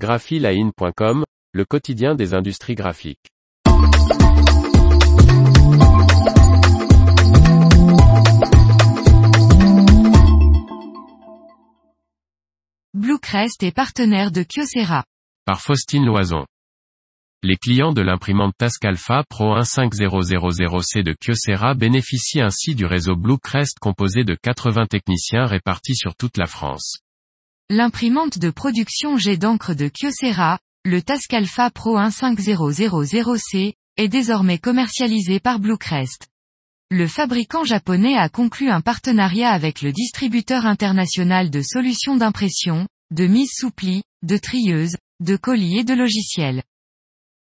graphiline.com, le quotidien des industries graphiques. Bluecrest est partenaire de Kyocera. Par Faustine Loison. Les clients de l'imprimante Tascalfa Pro 15000C de Kyocera bénéficient ainsi du réseau Bluecrest composé de 80 techniciens répartis sur toute la France. L'imprimante de production jet d'encre de Kyocera, le Tascalfa Pro 15000C, est désormais commercialisé par Bluecrest. Le fabricant japonais a conclu un partenariat avec le distributeur international de solutions d'impression, de mise sous pli, de trieuses, de colis et de logiciels.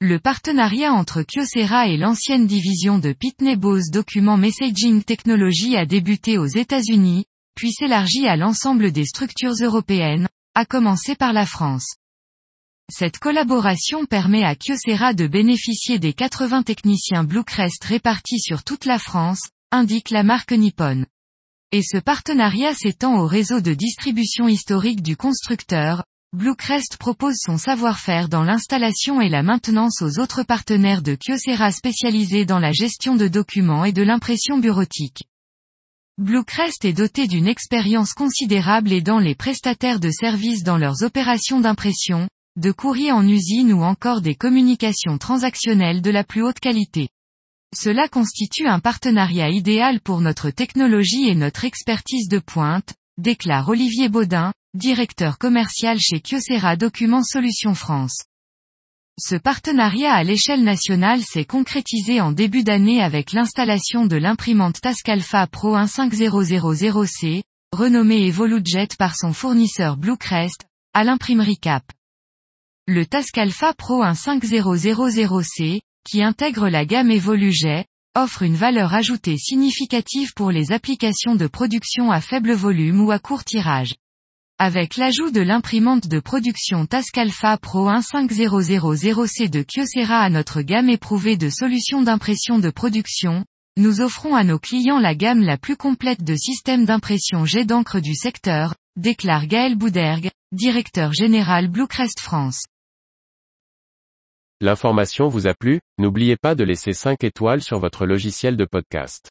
Le partenariat entre Kyocera et l'ancienne division de Pitney Bowes Document Messaging Technology a débuté aux États-Unis, puis s'élargit à l'ensemble des structures européennes, à commencer par la France. Cette collaboration permet à Kyocera de bénéficier des 80 techniciens Bluecrest répartis sur toute la France, indique la marque Nippon. Et ce partenariat s'étend au réseau de distribution historique du constructeur, Bluecrest propose son savoir-faire dans l'installation et la maintenance aux autres partenaires de Kyocera spécialisés dans la gestion de documents et de l'impression bureautique. Bluecrest est doté d'une expérience considérable aidant les prestataires de services dans leurs opérations d'impression, de courrier en usine ou encore des communications transactionnelles de la plus haute qualité. Cela constitue un partenariat idéal pour notre technologie et notre expertise de pointe, déclare Olivier Baudin, directeur commercial chez Kyocera Documents Solutions France. Ce partenariat à l'échelle nationale s'est concrétisé en début d'année avec l'installation de l'imprimante Tascalfa Pro 15000C, renommée EvoluJet par son fournisseur Bluecrest, à l'imprimerie Cap. Le Tascalfa Pro 15000C, qui intègre la gamme EvoluJet, offre une valeur ajoutée significative pour les applications de production à faible volume ou à court tirage. Avec l'ajout de l'imprimante de production Tascalfa Pro 15000C de Kyocera à notre gamme éprouvée de solutions d'impression de production, nous offrons à nos clients la gamme la plus complète de systèmes d'impression jet d'encre du secteur, déclare Gaël Boudergue, directeur général Bluecrest France. L'information vous a plu, n'oubliez pas de laisser 5 étoiles sur votre logiciel de podcast.